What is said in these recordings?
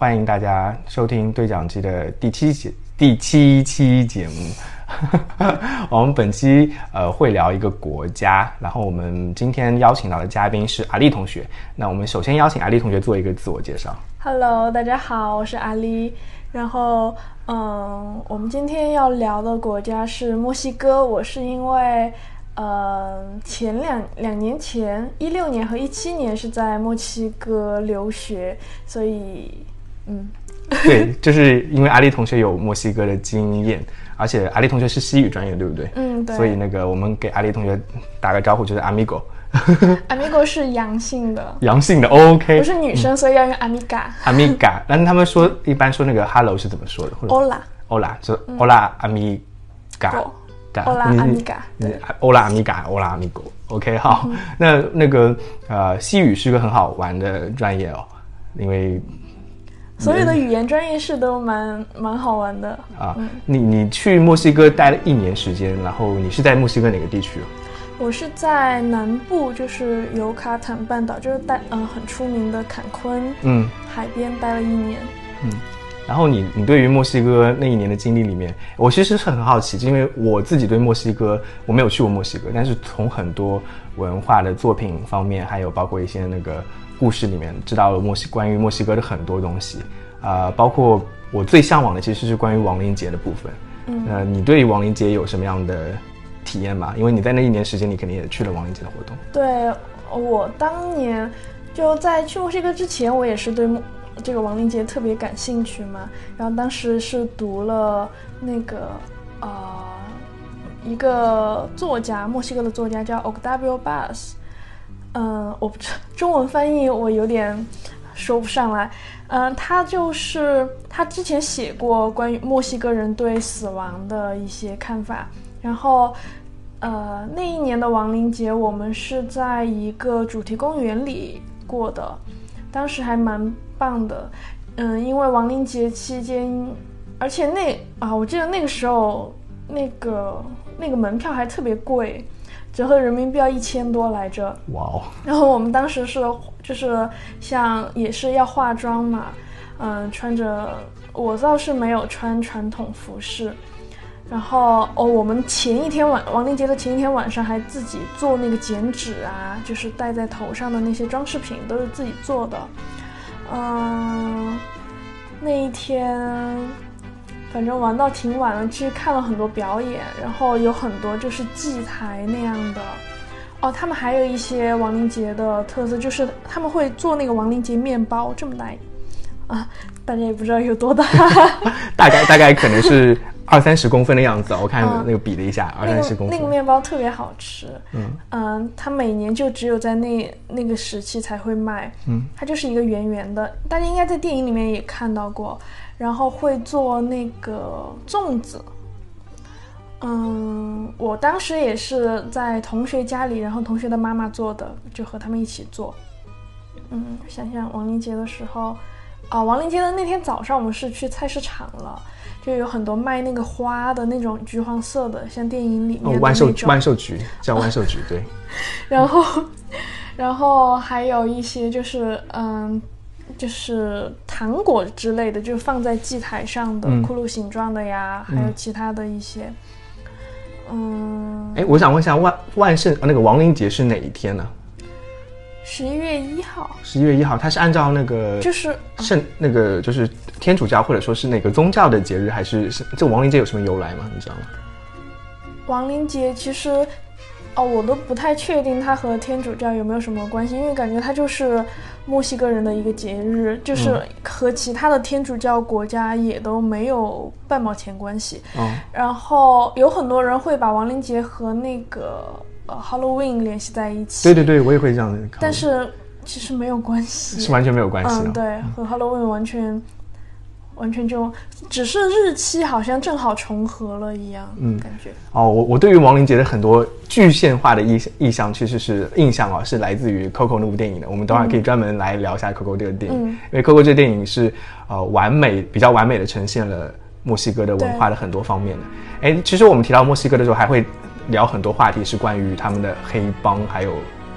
欢迎大家收听对讲机的第七节第七期节目。我们本期呃会聊一个国家，然后我们今天邀请到的嘉宾是阿丽同学。那我们首先邀请阿丽同学做一个自我介绍。Hello，大家好，我是阿丽。然后，嗯，我们今天要聊的国家是墨西哥。我是因为，呃，前两两年前，一六年和一七年是在墨西哥留学，所以，嗯，对，就是因为阿丽同学有墨西哥的经验，而且阿丽同学是西语专业，对不对？嗯对所以那个我们给阿丽同学打个招呼，就是 amigo，amigo 是阳性的，阳性的 OK。我是女生，所以要用 amiga。amiga，但是他们说一般说那个 hello 是怎么说的？或者 Hola，Hola 就 Hola amiga。Hola 你 amiga，你 Hola amiga，Hola amigo。OK，好，那那个呃，西语是个很好玩的专业哦，因为所有的语言专业是都蛮蛮好玩的。啊，你你去墨西哥待了一年时间，然后你是在墨西哥哪个地区哦？我是在南部，就是尤卡坦半岛，就是待嗯、很出名的坎昆嗯海边待了一年。嗯。然后你你对于墨西哥那一年的经历里面，我其实是很好奇，因为我自己对墨西哥我没有去过墨西哥，但是从很多文化的作品方面，还有包括一些那个故事里面，知道了墨西关于墨西哥的很多东西，啊、包括我最向往的其实是关于亡灵节的部分。嗯呃，你对于亡灵节有什么样的体验吗？因为你在那一年时间，你肯定也去了亡灵节的活动。对我当年就在去墨西哥之前，我也是对墨这个亡灵节特别感兴趣嘛。然后当时是读了那个呃一个作家，墨西哥的作家叫 Octavio Paz。嗯，我不知中文翻译我有点说不上来。嗯，他就是他之前写过关于墨西哥人对死亡的一些看法，然后呃那一年的亡灵节我们是在一个主题公园里过的，当时还蛮棒的。嗯，因为亡灵节期间，而且那啊，我记得那个时候那个那个门票还特别贵，折合人民币要一千多来着。哇哦，然后我们当时是就是像也是要化妆嘛，嗯，穿着我倒是没有穿传统服饰，然后哦，我们前一天晚亡灵节的前一天晚上还自己做那个剪纸啊，就是戴在头上的那些装饰品都是自己做的，嗯，那一天。反正玩到挺晚了，去看了很多表演，然后有很多就是祭台那样的，哦，他们还有一些亡灵节的特色，就是他们会做那个亡灵节面包，这么大，啊，大家也不知道有多大。大概大概可能是二三十公分的样子哦，我看嗯那个比了一下，二三十公分。个那个面包特别好吃，嗯嗯，它每年就只有在那那个时期才会卖，嗯，它就是一个圆圆的，大家应该在电影里面也看到过，然后会做那个粽子。嗯，我当时也是在同学家里，然后同学的妈妈做的，就和他们一起做。嗯，想想亡灵节的时候，啊，亡灵节的那天早上，我们是去菜市场了，就有很多卖那个花的那种橘黄色的，像电影里面万寿。万寿菊叫万寿菊，对，然后，然后还有一些就是嗯，就是糖果之类的，就放在祭台上的嗯骷髅形状的呀，还有其他的一些，嗯，哎，我想问一下万万圣呃那个亡灵节是哪一天呢？十一月一号十一月一号，它是按照那个就是圣那个就是天主教或者说是哪个宗教的节日，还是是这个亡灵节有什么由来吗？你知道吗？亡灵节，其实哦，我都不太确定它和天主教有没有什么关系，因为感觉它就是墨西哥人的一个节日，就是嗯和其他的天主教国家也都没有半毛钱关系。嗯，然后有很多人会把亡灵节和那个呃 Halloween 联系在一起，对对对，我也会这样。但是其实没有关系，是完全没有关系的、嗯，对，和 Halloween 完全完全就只是日期好像正好重合了一样，嗯感觉。哦，我我对于亡灵节的很多具象化的意意象，其实是印象啊，是来自于 Coco 那部电影的。我们等会儿可以专门来聊一下 Coco 这个电影，嗯因为 Coco 这个电影是呃完美比较完美的呈现了墨西哥的文化的很多方面的。哎，其实我们提到墨西哥的时候，还会聊很多话题，是关于他们的黑帮，还有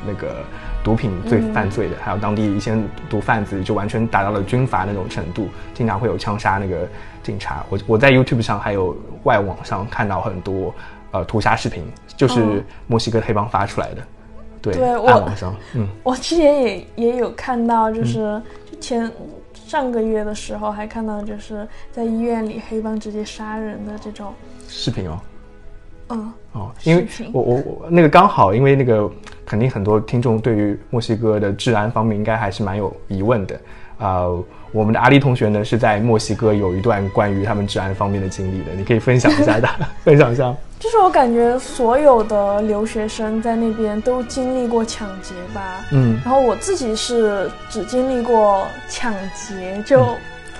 那个毒品罪犯罪的，还有当地一些毒贩子，就完全达到了军阀那种程度，经常会有枪杀那个警察。我我在 YouTube 上还有外网上看到很多呃屠杀视频，就是墨西哥黑帮发出来的。对，对我暗网上，嗯，我之前也也有看到，就是就前上个月的时候还看到，就是在医院里黑帮直接杀人的这种，视频哦。嗯，哦，因为我我我那个刚好，因为那个肯定很多听众对于墨西哥的治安方面应该还是蛮有疑问的。啊、我们的阿丽同学呢是在墨西哥有一段关于他们治安方面的经历的，你可以分享一下的，分享一下。就是我感觉所有的留学生在那边都经历过抢劫吧，嗯然后我自己是只经历过抢劫，就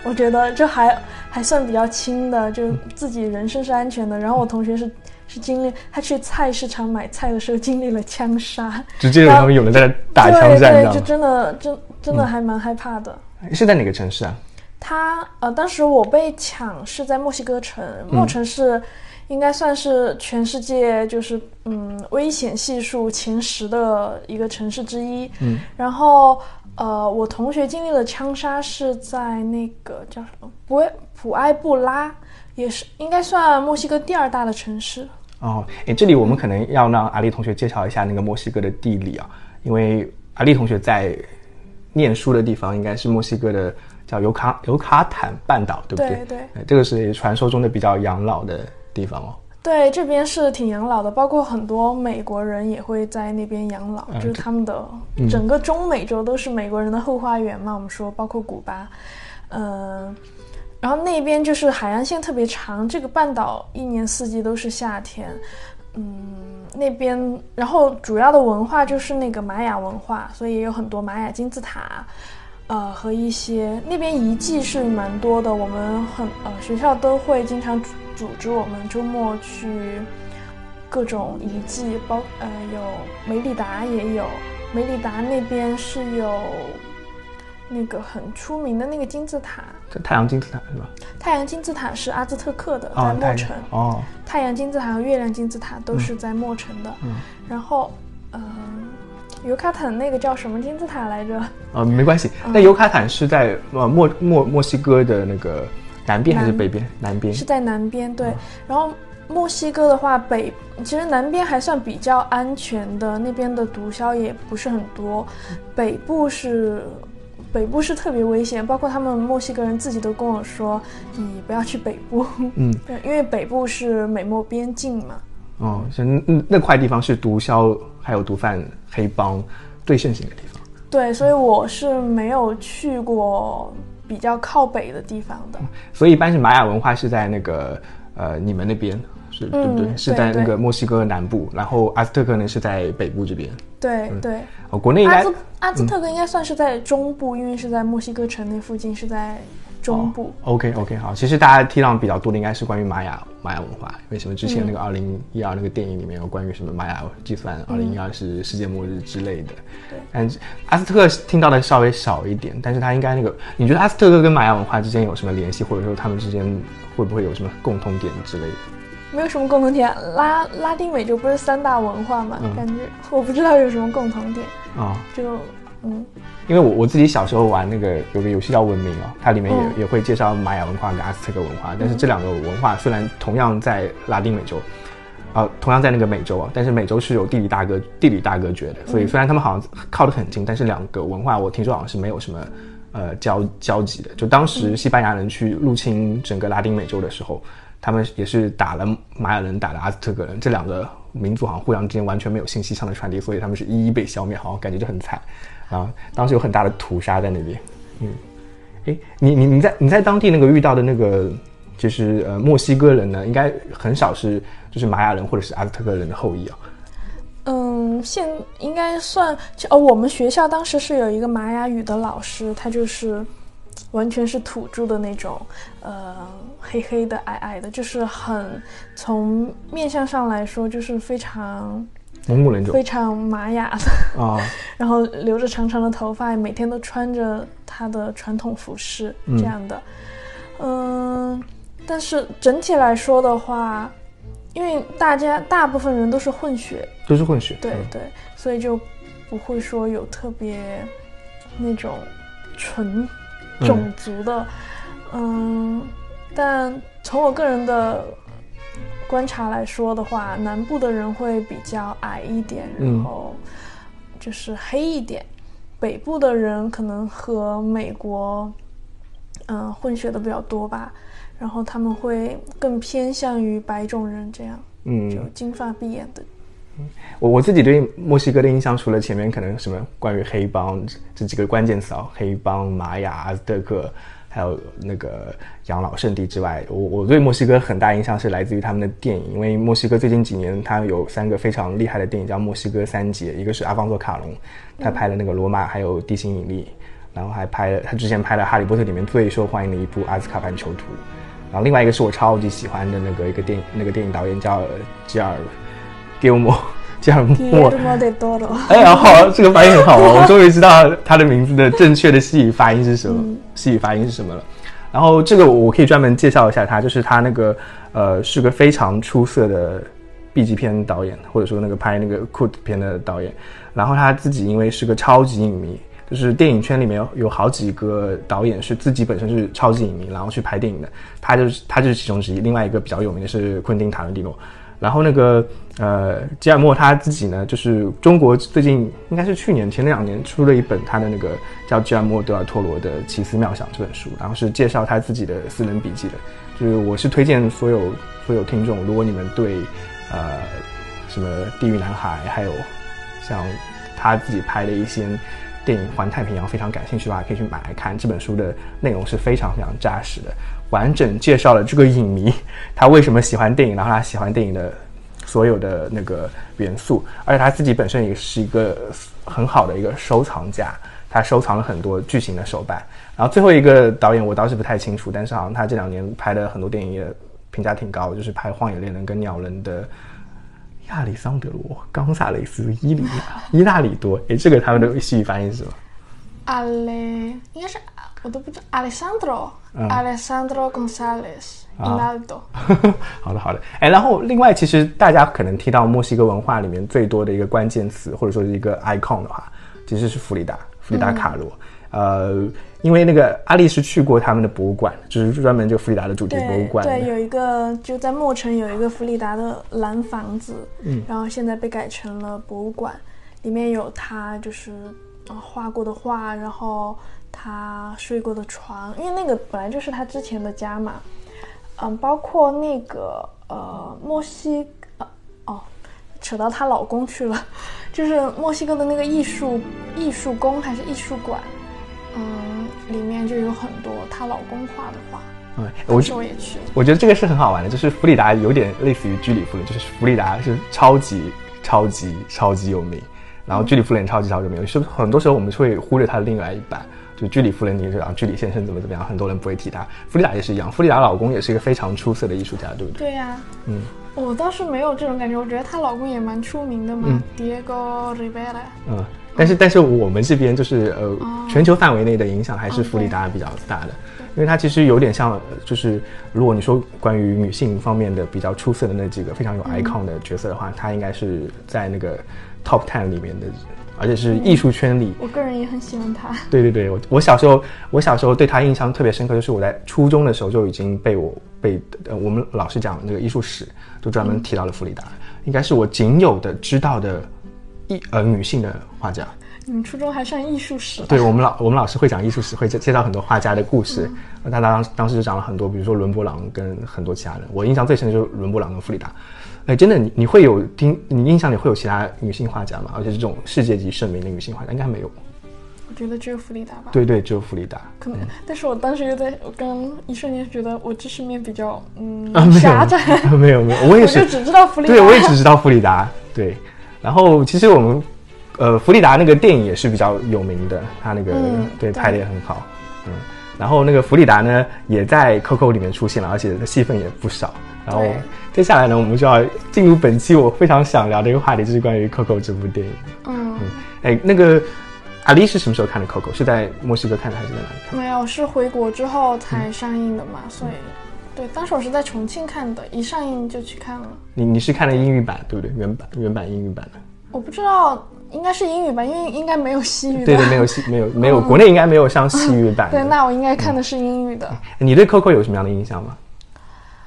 我觉得这还还算比较轻的，就自己人身是安全的。然后我同学是是经历他去菜市场买菜的时候经历了枪杀，直接有他们有人在那打枪对战，对，就真的真真的还蛮害怕的。是在哪个城市啊？他呃，当时我被抢是在墨西哥城，嗯墨城是应该算是全世界就是嗯危险系数前十的一个城市之一。嗯，然后呃，我同学经历的枪杀是在那个叫什么普普埃布拉，也是应该算墨西哥第二大的城市。哦，哎，这里我们可能要让阿丽同学介绍一下那个墨西哥的地理啊，因为阿丽同学在念书的地方应该是墨西哥的叫尤卡尤卡坦半岛，对不对？对对这个是传说中的比较养老的地方哦。对，这边是挺养老的，包括很多美国人也会在那边养老，嗯就是他们的整个中美洲都是美国人的后花园嘛。我们说，包括古巴，嗯、然后那边就是海岸线特别长，这个半岛一年四季都是夏天。嗯，那边然后主要的文化就是那个玛雅文化，所以也有很多玛雅金字塔，呃，和一些那边遗迹是蛮多的。我们很呃学校都会经常组组织我们周末去各种遗迹，包呃有梅里达也有，梅里达那边是有那个很出名的那个金字塔，这太阳金字塔是吧？太阳金字塔是阿兹特克的，在墨城。哦，太阳金字塔和月亮金字塔都是在墨城的。嗯然后，嗯、尤卡坦那个叫什么金字塔来着？呃，没关系。嗯那尤卡坦是在呃墨墨墨西哥的那个南边还是北边？南边是在南边，对。然后墨西哥的话，北其实南边还算比较安全的，那边的毒枭也不是很多。北部是。北部是特别危险，包括他们墨西哥人自己都跟我说，你不要去北部，嗯，对，因为北部是美墨边境嘛。哦，像那那块地方是毒枭还有毒贩黑帮最盛行的地方。对，所以我是没有去过比较靠北的地方的。所以一般是玛雅文化是在那个呃你们那边是、对不对？嗯是在那个墨西哥南部，然后阿兹特克呢是在北部这边。对对，哦，国内应该阿兹阿兹特克应该算是在中部，因为是在墨西哥城那附近，是在中部。OK OK 好，其实大家听到比较多的应该是关于玛雅玛雅文化，为什么之前那个二零一二那个电影里面有关于什么玛雅计算，二零一二是世界末日之类的。对，但是阿斯特克听到的稍微少一点，但是他应该那个，你觉得阿斯特克跟玛雅文化之间有什么联系，或者说他们之间会不会有什么共通点之类的？没有什么共同点。拉拉丁美洲不是三大文化嘛？嗯感觉我不知道有什么共同点。啊、就嗯，因为我我自己小时候玩那个有个游戏叫文明哦，它里面也、嗯也会介绍玛雅文化跟阿斯特克文化，但是这两个文化虽然同样在拉丁美洲，啊、同样在那个美洲啊，但是美洲是有地理大隔地理大隔绝的，所以虽然他们好像靠得很近，但是两个文化我听说好像是没有什么呃交交集的。就当时西班牙人去入侵整个拉丁美洲的时候，他们也是打了玛雅人，打了阿兹特克人，这两个民族好像互相之间完全没有信息上的传递，所以他们是一一被消灭，好像感觉就很惨。啊，当时有很大的屠杀在那边。嗯，诶，你你你在你在当地那个遇到的那个就是呃墨西哥人呢，应该很少是就是玛雅人或者是阿兹特克人的后裔啊。嗯，现应该算哦。我们学校当时是有一个玛雅语的老师，他就是完全是土著的那种，呃，黑黑的、矮矮的，就是很从面相上来说，就是非常蒙古人种。非常玛雅。的，啊，然后留着长长的头发，每天都穿着他的传统服饰嗯。这样的。嗯，但是整体来说的话，因为大家大部分人都是混血，都是混血。嗯。对对，所以就不会说有特别那种纯种族的，嗯，但从我个人的观察来说的话，南部的人会比较矮一点，然后就是黑一点，北部的人可能和美国嗯、混血的比较多吧，然后他们会更偏向于白种人这样，嗯就金发碧眼的。我我自己对墨西哥的印象，除了前面可能什么关于黑帮这这几个关键词啊，黑帮、玛雅、阿兹特克，还有那个养老圣地之外，我我对墨西哥很大印象是来自于他们的电影，因为墨西哥最近几年它有三个非常厉害的电影，叫《墨西哥三杰》，一个是阿方索卡隆，他拍了那个罗马，还有地心引力，然后还拍了他之前拍了《哈利波特》里面最受欢迎的一部《阿兹卡班囚徒》，然后另外一个是我超级喜欢的那个一个电影那个电影导演叫吉尔。吉尔莫，吉尔莫，Guillermo del Toro，哎呀，好，这个发音很好哦，我终于知道他的名字的正确的西语发音是什么，西语发音是什么了。然后这个我可以专门介绍一下他，就是他那个呃是个非常出色的 B 级片导演，或者说那个拍那个 Cut 片的导演。然后他自己因为是个超级影迷，就是电影圈里面有有好几个导演是自己本身是超级影迷，然后去拍电影的，他就是他就是其中之一。另外一个比较有名的是昆汀塔伦蒂诺。然后那个呃，吉尔莫他自己呢，就是中国最近应该是去年前两年出了一本他的那个叫吉尔莫德尔托罗的《奇思妙想》这本书，然后是介绍他自己的私人笔记的。就是我是推荐所有所有听众，如果你们对呃什么《地狱男孩》还有像他自己拍的一些电影《环太平洋》非常感兴趣的话，可以去买来看。这本书的内容是非常非常扎实的，完整介绍了这个影迷 他为什么喜欢电影，然后他喜欢电影的所有的那个元素，而且他自己本身也是一个很好的一个收藏家，他收藏了很多巨型的手办。然后最后一个导演我倒是不太清楚，但是好像他这两年拍的很多电影也评价挺高，就是拍《荒野猎人》跟《鸟人》的。亚历桑德罗·冈萨雷斯·伊里伊纳里多，诶，这个他们的西语翻译是什么？阿雷应该是我都不知道，Alessandro、Alessandro Gonzalez Inaldo。好的，好的。哎，然后另外，其实大家可能提到墨西哥文化里面最多的一个关键词，或者说是一个 icon 的话，其实是弗里达，弗里达卡罗。呃，因为那个阿丽是去过他们的博物馆，就是专门就弗里达的主题博物馆。对，有一个就在墨城有一个弗里达的蓝房子，嗯，然后现在被改成了博物馆，里面有他就是呃画过的画，然后他睡过的床，因为那个本来就是他之前的家嘛，嗯，包括那个呃墨西呃哦，扯到她老公去了，就是墨西哥的那个艺术艺术宫还是艺术馆。嗯，里面就有很多她老公画的画。嗯，我我也去。我觉得这个是很好玩的，就是弗里达有点类似于居里夫人，就是弗里达是超级超级超级有名，然后居里夫人超级超级有名，是不是很多时候我们会忽略她的另外一半，就居里夫人，你知道居里先生怎么怎么样，很多人不会提他。弗里达也是一样，弗里达老公也是一个非常出色的艺术家，对不对？对呀、嗯，我倒是没有这种感觉，我觉得她老公也蛮出名的嘛、d i e g o Rivera。嗯，但是但是我们这边就是呃，哦。全球范围内的影响还是弗里达比较大的，因为它其实有点像，呃就是如果你说关于女性方面的比较出色的那几个非常有 icon 的角色的话，她应该是在那个 top ten 里面的，而且是艺术圈里。我个人也很喜欢他。对对对，我我小时候我小时候对他印象特别深刻，就是我在初中的时候就已经被我被呃我们老师讲那个艺术史，就专门提到了弗里达，应该是我仅有的知道的艺呃女性的画家。你们初中还上艺术史？对我们老我们老师会讲艺术史，会介介绍很多画家的故事。那他当当时就讲了很多，比如说伦勃朗跟很多其他人。我印象最深的就是伦勃朗跟弗里达。哎，真的，你你会有听你印象里会有其他女性画家吗？而且是这种世界级盛名的女性画家，应该没有。我觉得只有弗里达吧。对对，只有弗里达。可能，但是我当时又在，我刚一瞬间觉得我知识面比较嗯、啊，狭窄，有，没有没有，我也，我就是只知道弗里达。对我也只知道弗里达。对，然后其实我们呃弗里达那个电影也是比较有名的，他那个、嗯对对拍的也很好，嗯。然后那个弗里达呢，也在 Coco 里面出现了，而且戏份也不少。然后对接下来呢，我们就要进入本期我非常想聊的一个话题，就是关于 Coco 这部电影。嗯，哎，那个阿丽是什么时候看的 Coco？是在墨西哥看的还是在哪里看？没有，是回国之后才嗯上映的嘛，所以对，当时我是在重庆看的，一上映就去看了。你你是看的英语版对不对？原版原版英语版的。我不知道应该是英语版，因为应该没有西语的。对对，没有西没有没有，国内应该没有上西语版的。对，那我应该看的是英语的。你对 Coco 有什么样的印象吗？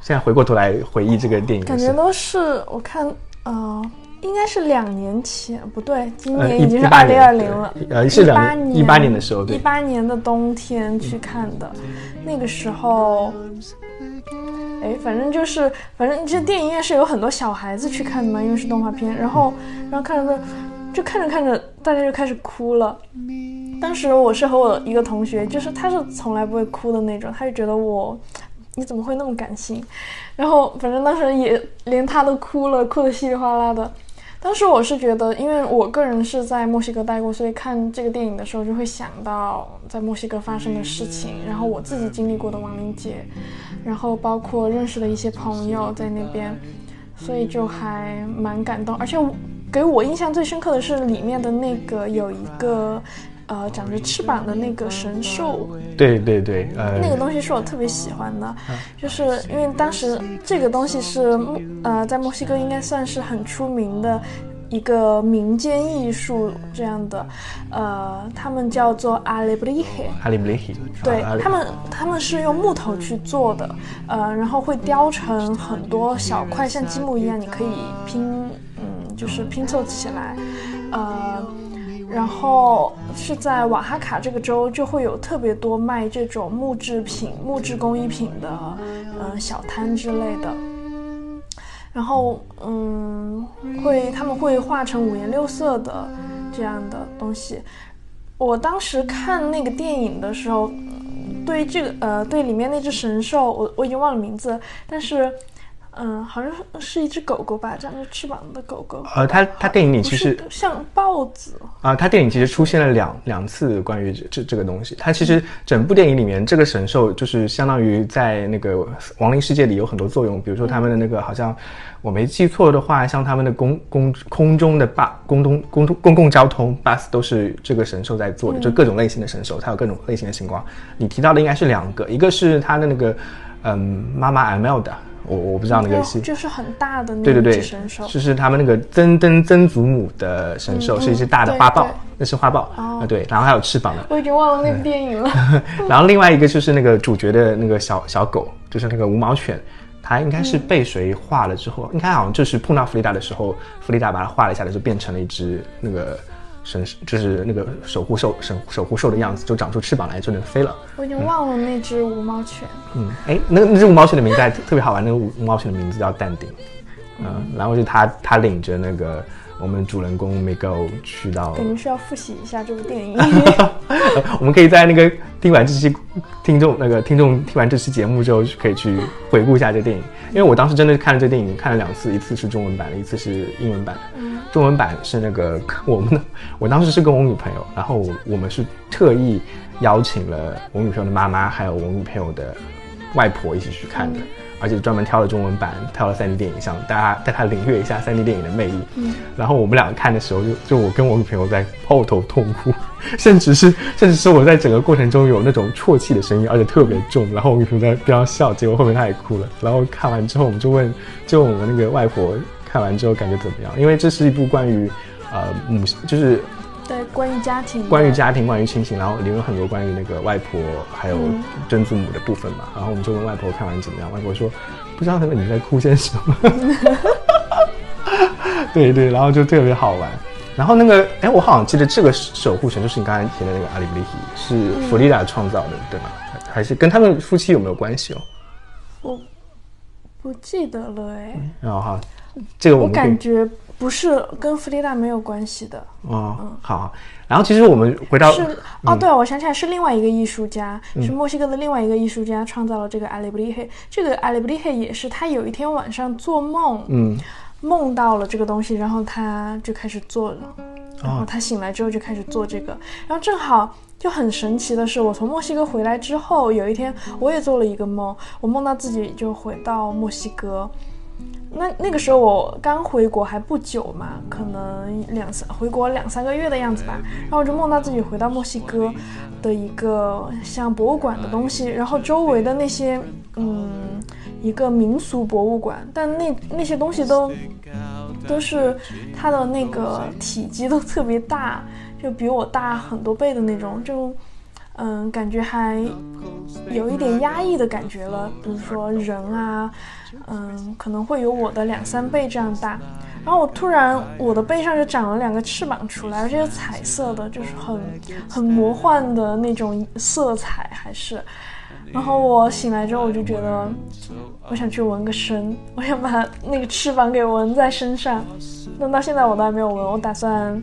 现在回过头来回忆这个电影感觉都是我看，呃，应该是两年前，不对，今呃年已经是二零二零了。呃是两18年一八年的时候，一，八年的冬天去看的，那个时候，哎，反正就是，反正这电影院是有很多小孩子去看的嘛，因为是动画片，然后，然后看着就看着看着，大家就开始哭了。当时我是和我一个同学，就是他是从来不会哭的那种，他就觉得我你怎么会那么感性？然后反正当时也连他都哭了，哭得稀里哗啦的。当时我是觉得，因为我个人是在墨西哥待过，所以看这个电影的时候就会想到在墨西哥发生的事情，然后我自己经历过的亡灵节，然后包括认识的一些朋友在那边，所以就还蛮感动。而且我给我印象最深刻的是里面的那个有一个呃长着翅膀的那个神兽，对对对，呃，那个东西是我特别喜欢的，就是因为当时这个东西是墨呃在墨西哥应该算是很出名的一个民间艺术这样的，呃，他们叫做阿里布里黑。阿里布里黑，对啊他们，他们是用木头去做的，呃，然后会雕成很多小块，像积木一样，你可以拼，嗯，就是拼凑起来，呃，然后是在瓦哈卡这个州就会有特别多卖这种木制品、木质工艺品的，呃，小摊之类的。然后，嗯，会他们会画成五颜六色的这样的东西。我当时看那个电影的时候，对这个呃，对里面那只神兽，我我已经忘了名字，但是，嗯、好像是是一只狗狗吧，长着翅膀的狗狗。呃，它它电影里其实像豹子，啊，它电影其实出现了两两次关于这这这个东西。它其实整部电影里面，这个神兽就是相当于在那个亡灵世界里有很多作用，比如说他们的那个好像我没记错的话，像他们的公公空中的巴公东公公共交通 bus 都是这个神兽在做的，就各种类型的神兽，它有各种类型的情况。你提到的应该是两个，一个是它的那个嗯妈妈 Amel 的，我我不知道那个是就就是很大的那对对对一只神兽，，就是他们那个曾曾曾祖母的神兽，嗯是一只大的花豹，那是花豹哦啊，对，然后还有翅膀的。我已经忘了那部电影了。然后另外一个就是那个主角的那个小小狗，就是那个无毛犬，它应该是被谁画了之后，应该好像就是碰到弗利达的时候，弗利达把它画了一下，就变成了一只那个神，就是那个守护兽神守护兽的样子，就长出翅膀来就能飞了。我已经忘了那只无毛犬。嗯，哎，那那只无毛犬的名字还特特别好玩，那个无无毛犬的名字叫淡定。嗯，然后就他他领着那个我们主人公 Miguel 去到感觉是要复习一下这部电影。我们可以在那个听完这期听众那个听众听完这期节目之后，可以去回顾一下这电影。因为我当时真的看了这电影，看了两次，一次是中文版的，一次是英文版的。中文版是那个我们的，我当时是跟我女朋友，然后我我们是特意邀请了我女朋友的妈妈，还有我女朋友的外婆一起去看的。而且专门挑了中文版，挑了 3D 电影，想大家带他领略一下 3D 电影的魅力。嗯，然后我们两个看的时候就，就我跟我女朋友在抱头痛哭，甚至是甚至是我在整个过程中有那种啜泣的声音，而且特别重。然后我女朋友在边上笑，结果后面她也哭了。然后看完之后，我们就问，就问我们那个外婆看完之后感觉怎么样？因为这是一部关于呃母就是对，关于家庭，关于家庭、关于亲情，然后里面有很多关于那个外婆还有嗯曾祖母的部分嘛。然后我们就问外婆看完怎么样，外婆说不知道他们你在哭些什么。对对，然后就特别好玩。然后那个，哎，我好像记得这个守护神就是你刚才提的那个阿里布利希，是弗利达创造的，对吗？还还是跟他们夫妻有没有关系哦？我不记得了哎，然后哈，这个我我们可以感觉不是跟弗利达没有关系的，哦，好好。然后其实我们回到是哦，对，我想起来是另外一个艺术家，嗯。是墨西哥的另外一个艺术家创造了这个阿里布利黑。这个阿里布利黑也是他有一天晚上做梦，嗯。梦到了这个东西，然后他就开始做了，然哦后他醒来之后就开始做这个，然后正好就很神奇的是，我从墨西哥回来之后，有一天我也做了一个梦，我梦到自己就回到墨西哥。那那个时候我刚回国还不久嘛，可能两三回国两三个月的样子吧，然后我就梦到自己回到墨西哥的一个像博物馆的东西，然后周围的那些嗯一个民俗博物馆，但那那些东西都都是它的那个体积都特别大，就比我大很多倍的那种，就嗯，感觉还有一点压抑的感觉了。比如说人啊，嗯，可能会有我的两三倍这样大。然后我突然我的背上就长了两个翅膀出来，而且是彩色的，就是很很魔幻的那种色彩，还是。然后我醒来之后，我就觉得我想去纹个身，我想把那个翅膀给纹在身上。但到现在我都还没有纹，我打算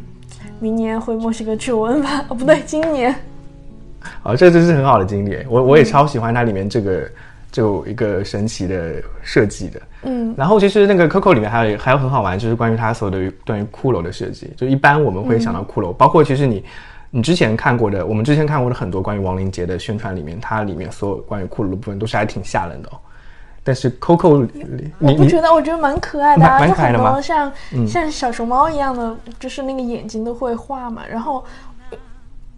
明年回墨西哥去纹吧。哦，不对，今年。哦，这真是很好的经历，我我也超喜欢它里面这个就一个神奇的设计的。嗯，然后其实那个 Coco 里面还有还有很好玩，就是关于它所有的关于骷髅的设计。就一般我们会想到骷髅，包括其实你你之前看过的，我们之前看过的很多关于亡灵节的宣传里面，它里面所有关于骷髅的部分都是还挺吓人的哦。但是 Coco 你，我不觉得，我觉得蛮可爱的，蛮可爱的吗？像像小熊猫一样的，就是那个眼睛都会画嘛，然后。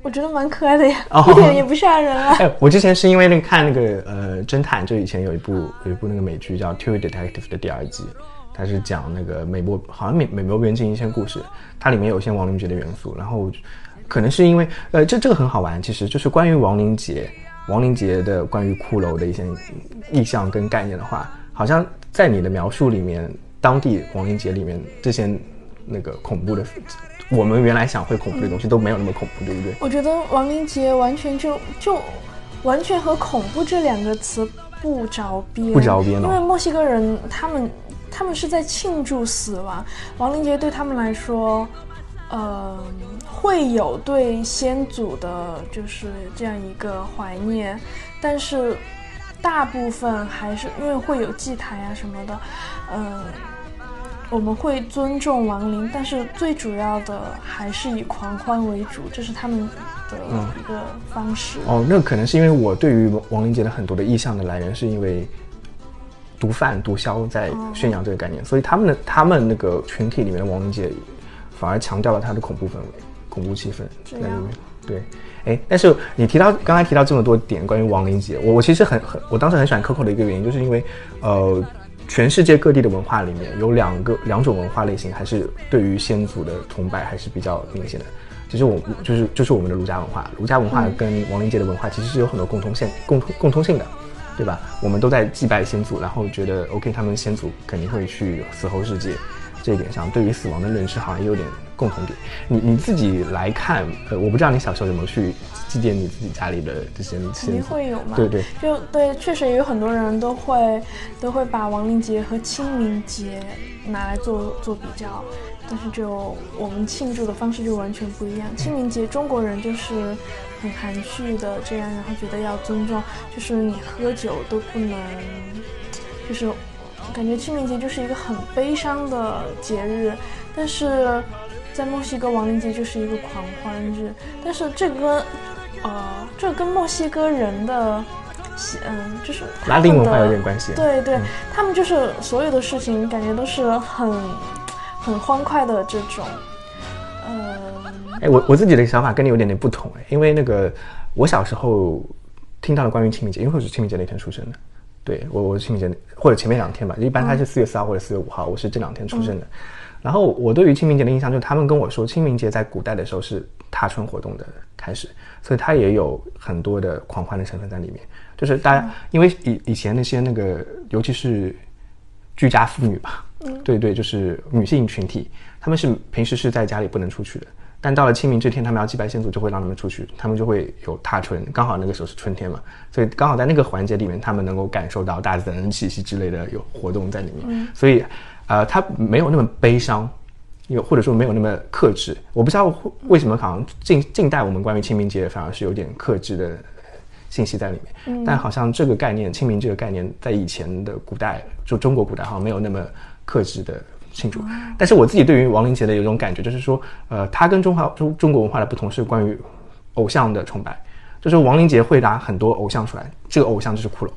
我觉得蛮可爱的呀，一点也不吓人啊。哎，我之前是因为那个看那个呃侦探，就以前有一部有一部那个美剧叫《True Detective》的第二季，它是讲那个美国好像美美国边境一些故事，它里面有一些亡灵节的元素。然后可能是因为呃这这个很好玩，其实就是关于亡灵节，亡灵节的关于骷髅的一些意象跟概念的话，好像在你的描述里面，当地亡灵节里面这些那个恐怖的。我们原来想会恐怖的东西都没有那么恐怖，对不对？我觉得亡灵节完全就就完全和恐怖这两个词不着边，不着边因为墨西哥人他们他们是在庆祝死亡，亡灵节对他们来说，呃，会有对先祖的就是这样一个怀念，但是大部分还是因为会有祭台啊什么的，嗯。我们会尊重亡灵，但是最主要的还是以狂欢为主，这是他们的一个方式。哦，那可能是因为我对于亡灵节的很多的意象的来源，是因为毒贩毒枭在宣扬这个概念，所以他们的他们那个群体里面的亡灵节，反而强调了它的恐怖氛围、恐怖气氛在里面。对，哎，但是你提到刚才提到这么多点关于亡灵节，我我其实很很，我当时很喜欢 Coco 的一个原因，就是因为呃。全世界各地的文化里面有两个两种文化类型，还是对于先祖的崇拜还是比较明显的。其实我就是就是我们的儒家文化，儒家文化跟亡灵节的文化其实是有很多共通性、共通共通性的，对吧？我们都在祭拜先祖，然后觉得 OK，他们先祖肯定会去死后世界，这一点上对于死亡的认识好像也有点共同点。你你自己来看，呃，我不知道你小时候有没有去。祭奠你自己家里的这些，肯定会有嘛？对对，就对，确实也有很多人都会都会把亡灵节和清明节拿来做做比较，但是就我们庆祝的方式就完全不一样。清明节中国人就是很含蓄的这样，然后觉得要尊重，就是你喝酒都不能，就是感觉清明节就是一个很悲伤的节日，但是在墨西哥亡灵节就是一个狂欢日，但是这个。呃，这跟墨西哥人的，嗯，就是拉丁文化有点关系。对对，他们就是所有的事情感觉都是很很欢快的这种。呃，哎，我我自己的想法跟你有点点不同哎，因为那个我小时候听到了关于清明节，因为我是清明节那天出生的。对我，我是清明节或者前面两天吧，一般他是四月四号或者四月五号，我是这两天出生的。然后我对于清明节的印象就是，他们跟我说，清明节在古代的时候是踏春活动的开始。所以它也有很多的狂欢的成分在里面，就是大家因为以以前那些那个，尤其是居家妇女吧，对对，就是女性群体，他们是平时是在家里不能出去的，但到了清明这天，他们要祭拜先祖，就会让他们出去，他们就会有踏春，刚好那个时候是春天嘛，所以刚好在那个环节里面，他们能够感受到大自然气息之类的有活动在里面，所以，呃，他没有那么悲伤。有或者说没有那么克制，我不知道为什么好像近近代我们关于清明节反而是有点克制的信息在里面，但好像这个概念清明这个概念在以前的古代就中国古代好像没有那么克制的庆祝。但是我自己对于亡灵节的有一种感觉，就是说，呃，它跟中华中中国文化的不同是关于偶像的崇拜，就是亡灵节会拿很多偶像出来，这个偶像就是骷髅。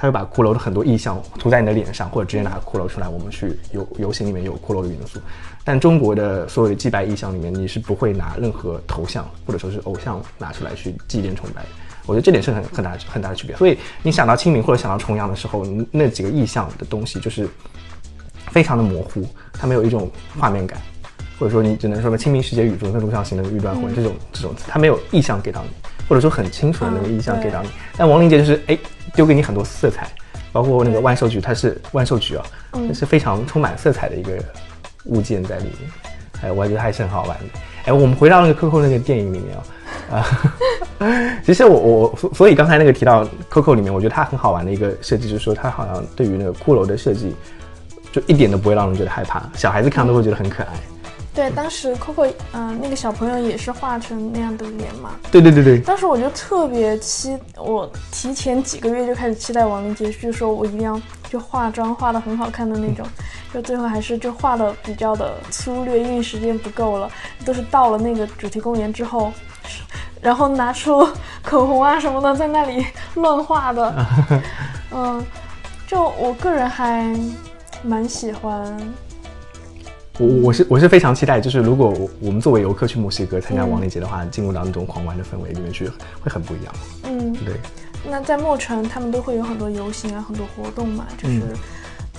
他会把骷髅的很多意象涂在你的脸上，或者直接拿骷髅出来，我们去游游行里面有骷髅的元素。但中国的所有的祭拜意象里面，你是不会拿任何头像或者说是偶像拿出来去祭奠崇拜。我觉得这点是很很大很大的区别。所以你想到清明或者想到重阳的时候，那几个意象的东西就是非常的模糊，它没有一种画面感，或者说你只能说个清明时节雨中，那路上行人欲断魂这种这种，它没有意象给到你，或者说很清楚的那个意象给到你。但亡灵节就是哎，丢给你很多色彩，包括那个万寿菊，它是万寿菊啊，是非常充满色彩的一个物件在里面，哎，我觉得还是很好玩的。哎，我们回到那个 Coco 那个电影里面啊。啊，其实我我所所以刚才那个提到 Coco 里面，我觉得它很好玩的一个设计，就是说它好像对于那个骷髅的设计，就一点都不会让人觉得害怕，小孩子看都会觉得很可爱。对，当时 Coco，嗯，那个小朋友也是画成那样的脸嘛。对对对对。当时我就特别期，我提前几个月就开始期待亡灵节，就说我一定要就化妆画的很好看的那种，就最后还是就画的比较的粗略，因为时间不够了，都是到了那个主题公园之后。然后拿出口红啊什么的，在那里乱画的，嗯，就我个人还蛮喜欢。我我是我是非常期待，就是如果我们作为游客去墨西哥参加亡灵节的话，进入到那种狂欢的氛围里面去，会很不一样。嗯，对。那在墨城，他们都会有很多游行啊，很多活动嘛，就是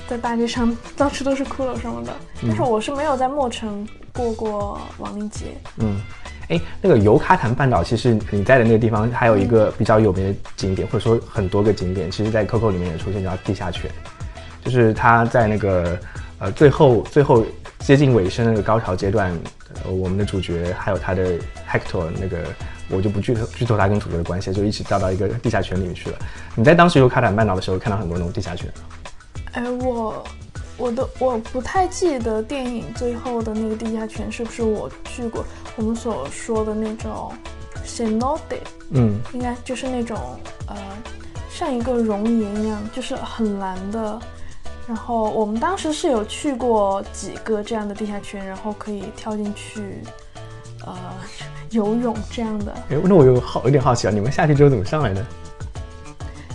在大街上到处都是骷髅什么的。但是我是没有在墨城过过亡灵节。嗯。哎，那个尤卡坦半岛，其实你在的那个地方还有一个比较有名的景点，或者说很多个景点，其实，在 Coco 里面也出现叫地下泉，就是它在那个呃最后最后接近尾声那个高潮阶段，呃，我们的主角还有他的 Hector 那个，我就不剧透剧透他跟主角的关系，就一起掉到一个地下泉里面去了。你在当时游卡坦半岛的时候，看到很多那种地下泉哎，我。我都我不太记得电影最后的那个地下泉是不是我去过，我们所说的那种 c e n o d e 嗯，应该就是那种呃，像一个熔岩一样，就是很蓝的。然后我们当时是有去过几个这样的地下圈，然后可以跳进去，呃，游泳这样的。哎，那我有好有点好奇啊，你们下去之后怎么上来的？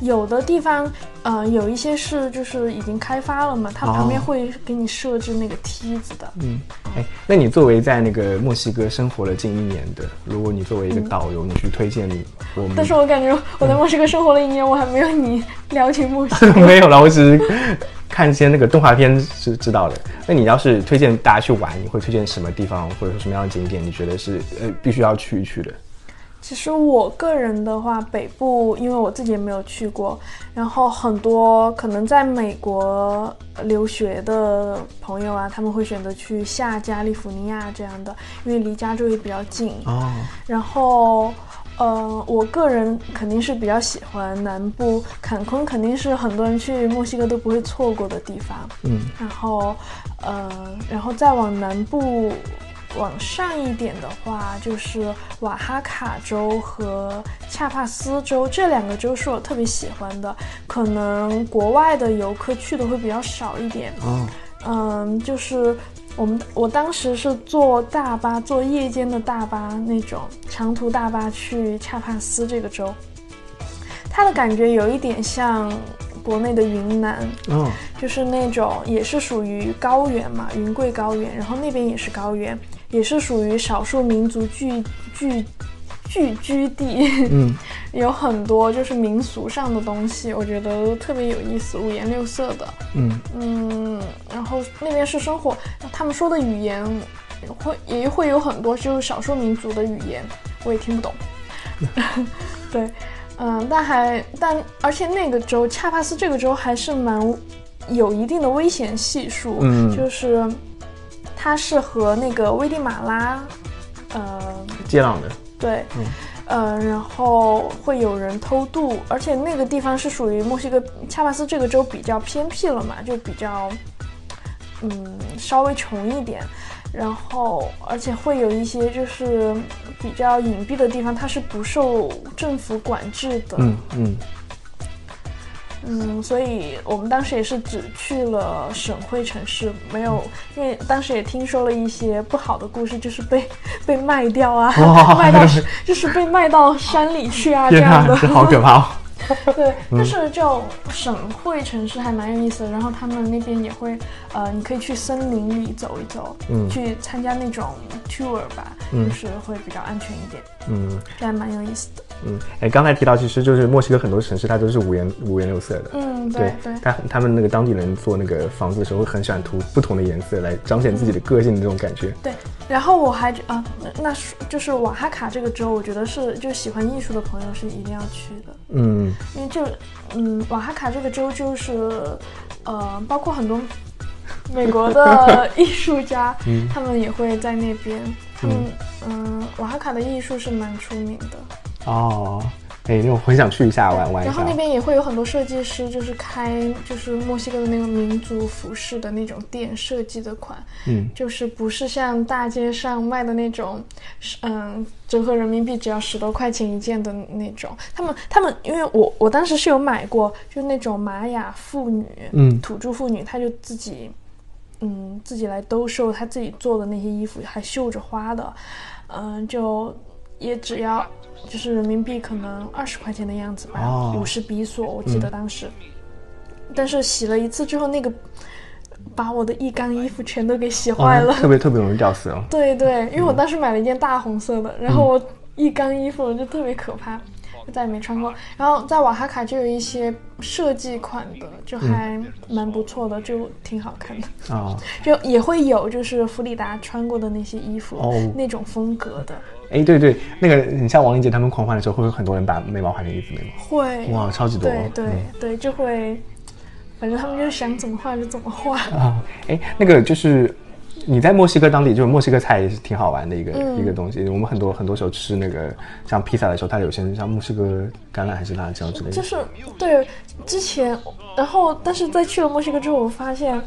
有的地方，呃，有一些是就是已经开发了嘛，它旁边会给你设置那个梯子的。嗯，哎，那你作为在那个墨西哥生活了近一年的，如果你作为一个导游，你去推荐你我们，但是我感觉我在墨西哥生活了一年，我还没有你了解墨西哥。没有了，我只是看一些那个动画片是知道的。那你要是推荐大家去玩，你会推荐什么地方，或者说什么样的景点？你觉得是呃必须要去一去的？其实我个人的话，北部因为我自己也没有去过，然后很多可能在美国留学的朋友啊，他们会选择去下加利福尼亚这样的，因为离加州也比较近。哦。然后，呃，我个人肯定是比较喜欢南部，坎昆肯定是很多人去墨西哥都不会错过的地方。嗯。然后，呃，然后再往南部。往上一点的话，就是瓦哈卡州和恰帕斯州这两个州是我特别喜欢的，可能国外的游客去的会比较少一点。嗯，嗯，就是我们我当时是坐大巴，坐夜间的大巴那种长途大巴去恰帕斯这个州，它的感觉有一点像国内的云南，嗯，就是那种也是属于高原嘛，云贵高原，然后那边也是高原。也是属于少数民族聚聚聚居地，嗯，有很多就是民俗上的东西，我觉得特别有意思，五颜六色的，嗯。嗯，然后那边是生活，他们说的语言会也会有很多就是少数民族的语言，我也听不懂，对，嗯，但还但而且那个州恰帕斯这个州还是蛮有一定的危险系数，嗯，就是。它是和那个危地马拉，呃，接壤的。对，嗯，呃，然后会有人偷渡，而且那个地方是属于墨西哥恰巴斯这个州比较偏僻了嘛，就比较，嗯，稍微穷一点。然后，而且会有一些就是比较隐蔽的地方，它是不受政府管制的。嗯嗯。嗯，所以我们当时也是只去了省会城市，没有，因为当时也听说了一些不好的故事，就是被被卖掉啊，卖到 就是被卖到山里去啊，这样的，好可怕。哦 对，但是就省会城市还蛮有意思的，然后他们那边也会，呃，你可以去森林里走一走，嗯，去参加那种 tour 吧，就是会比较安全一点，嗯，这还蛮有意思的。嗯，哎，刚才提到，其实就是墨西哥很多城市，它都是五颜五颜六色的。嗯，对对。他他们那个当地人做那个房子的时候，会很喜欢涂不同的颜色来彰显自己的个性的这种感觉。对。然后我还啊，那就是瓦哈卡这个州，我觉得是就喜欢艺术的朋友是一定要去的。嗯。因为就嗯，瓦哈卡这个州就是呃，包括很多美国的 艺术家，他们也会在那边。他们嗯，瓦哈卡的艺术是蛮出名的。哦，哎，那我很想去一下玩玩。然后那边也会有很多设计师，就是开就是墨西哥的那个民族服饰的那种店设计的款，嗯，就是不是像大街上卖的那种，嗯，折合人民币只要十多块钱一件的那种。他们他们，因为我我当时是有买过，就是那种玛雅妇女，嗯，土著妇女，她就自己，嗯，自己来兜售她自己做的那些衣服，还绣着花的，嗯，就也只要。就是人民币可能二十块钱的样子吧，五十比索，我记得当时。但是洗了一次之后，那个把我的一缸衣服全都给洗坏了，特别特别容易掉色。对对，因为我当时买了一件大红色的，然后我一缸衣服就特别可怕，就再也没穿过。然后在瓦哈卡就有一些设计款的，就还蛮不错的，就挺好看的啊。就也会有就是弗里达穿过的那些衣服，那种风格的。哎，对对，那个你像王林杰他们狂欢的时候，会不会很多人把眉毛画成一字眉毛？会，哇，超级多。对对对，就会，反正他们就想怎么画就怎么画啊。哎，那个就是你在墨西哥当地，就是墨西哥菜也是挺好玩的一个一个东西。我们很多很多时候吃那个像披萨的时候，它有些像墨西哥橄榄还是辣椒之类的。就是对之前，然后但是在去了墨西哥之后，我发现。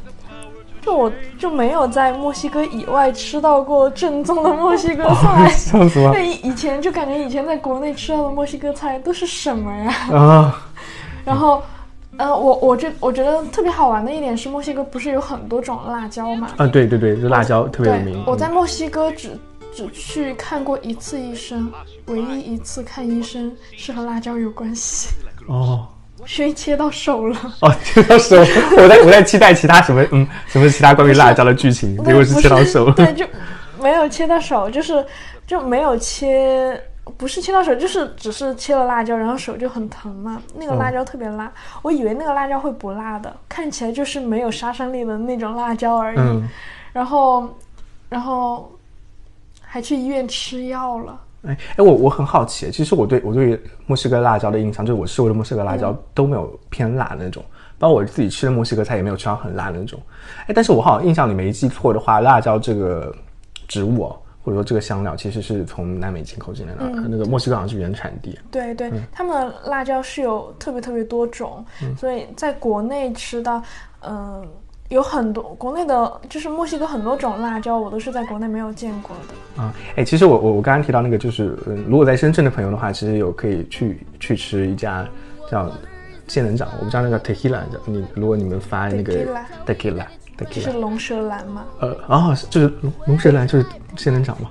就我就没有在墨西哥以外吃到过正宗的墨西哥菜，笑死对，以前就感觉以前在国内吃到的墨西哥菜都是什么呀？啊，然后，呃，我我这我觉得特别好玩的一点是，墨西哥不是有很多种辣椒嘛？啊，对对对，就辣椒特别有名。我在墨西哥只只去看过一次医生，唯一一次看医生是和辣椒有关系。哦。因切到手了。哦，切到手，我在我在期待其他什么嗯什么其他关于辣椒的剧情，结果是切到手。了，对，就没有切到手，就是就没有切，不是切到手，就是只是切了辣椒，然后手就很疼嘛。那个辣椒特别辣，我以为那个辣椒会不辣的，看起来就是没有杀伤力的那种辣椒而已，然后然后还去医院吃药了。哎哎，我我很好奇，其实我对我对墨西哥辣椒的印象，就是我吃过的墨西哥辣椒都没有偏辣的那种，包括我自己吃的墨西哥菜也没有吃到很辣的那种。哎，但是我好像印象里没记错的话，辣椒这个植物或者说这个香料其实是从南美进口进来的，那个墨西哥好像是原产地。对对，他们的辣椒是有特别特别多种，所以在国内吃到，嗯。有很多国内的，就是墨西哥很多种辣椒，我都是在国内没有见过的啊。哎，其实我我我刚刚提到那个，就是嗯，如果在深圳的朋友的话，其实有可以去去吃一家叫仙人掌，我不知道那个 tequila，你如果你们发那个 tequila，tequila，是龙舌兰吗？呃，哦，就是龙龙舌兰就是仙人掌吗？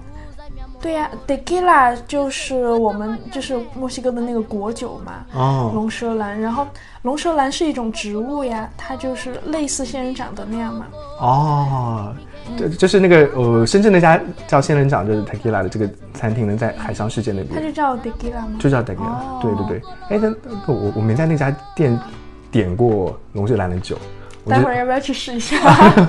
对呀，tequila 就是我们就是墨西哥的那个果酒嘛。哦，龙舌兰，然后龙舌兰是一种植物呀，它就是类似仙人掌的那样嘛。哦，对，就是那个呃，深圳那家叫仙人掌就是 tequila 的这个餐厅呢，在海上世界那边。它就叫 tequila 吗？就叫 tequila，对对对。哎，那我我没在那家店点过龙舌兰的酒。待会儿要不要去试一下？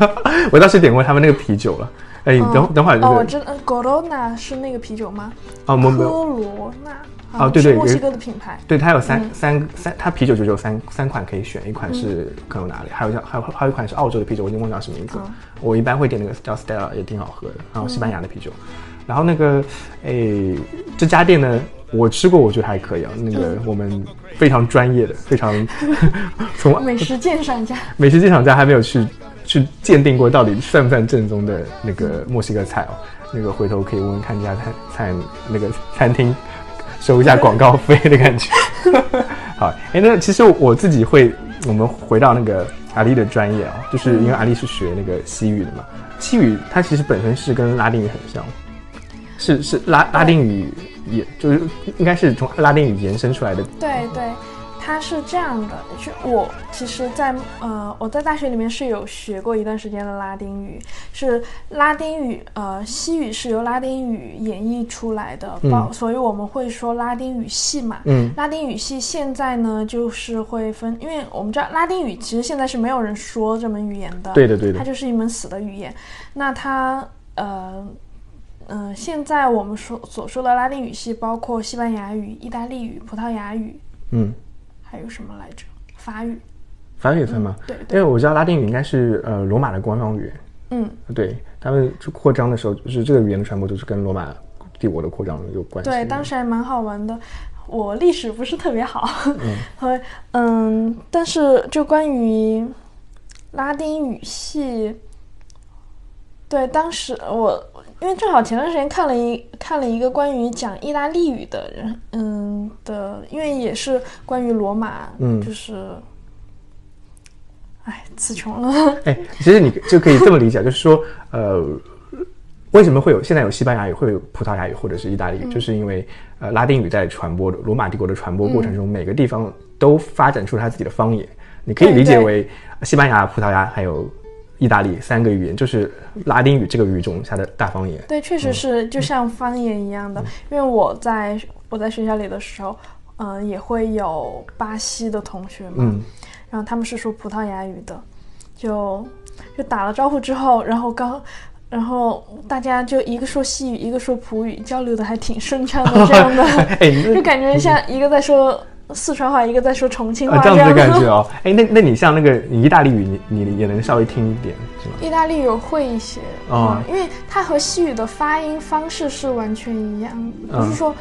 我倒是点过他们那个啤酒了。哎，等等会儿。哦，我真的，Corona 是那个啤酒吗？哦，科罗娜。哦，对对，墨西哥的品牌。对，它有三三三，它啤酒就只有三三款可以选，一款是科罗娜的，还有叫还有还有一款是澳洲的啤酒，我已经忘掉什么名字。我一般会点那个叫 Stella，也挺好喝的，然后西班牙的啤酒。然后那个，哎，这家店呢，我吃过，我觉得还可以啊。那个我们非常专业的，非常 从美食鉴赏家，美食鉴赏家还没有去去鉴定过到底算不算正宗的那个墨西哥菜哦。那个回头可以问问看这家餐餐那个餐厅。收一下广告费的感觉，好，哎，那其实我自己会，我们回到那个阿丽的专业哦，就是因为阿丽是学那个西语的嘛，西语它其实本身是跟拉丁语很像，是是拉拉丁语，也就是应该是从拉丁语延伸出来的。对对，它是这样的，就我其实在，呃我在大学里面是有学过一段时间的拉丁语，是拉丁语，呃西语是由拉丁语演绎出来的，包、所以我们会说拉丁语系嘛。嗯拉丁语系现在呢就是会分，因为我们知道拉丁语其实现在是没有人说这门语言的，对的对的它就是一门死的语言。那它呃。嗯、现在我们说所说的拉丁语系包括西班牙语、意大利语、葡萄牙语，嗯，还有什么来着？法语。法语也分吗？对因为我知道拉丁语应该是呃罗马的官方语言，嗯，对他们就扩张的时候，就是这个语言的传播就是跟罗马帝国的扩张有关系。对，当时还蛮好玩的。我历史不是特别好，和嗯，但是就关于拉丁语系，对，当时我因为正好前段时间看了一看了一个关于讲意大利语的人，嗯的，因为也是关于罗马，嗯就是，哎，词穷了。哎，其实你就可以这么理解，就是说，呃，为什么会有现在有西班牙语，会有葡萄牙语或者是意大利嗯语，就是因为呃拉丁语在传播的罗马帝国的传播过程嗯中，每个地方都发展出了它自己的方言。你可以理解为西班牙、葡萄牙还有意大利三个语言，就是拉丁语这个语种下的大方言。对，确实是就像方言一样的。因为我在我在学校里的时候，嗯、也会有巴西的同学嘛，嗯，然后他们是说葡萄牙语的，就就打了招呼之后，然后刚。然后大家就一个说西语，一个说葡语，交流的还挺顺畅的，这样的，哎，就感觉像一个在说四川话，一个在说重庆话啊，这样子的的。感觉哦。哎，那那你像那个意大利语，你你也能稍微听一点是吗？意大利语我会一些，哦。嗯，因为它和西语的发音方式是完全一样的，不是嗯。说，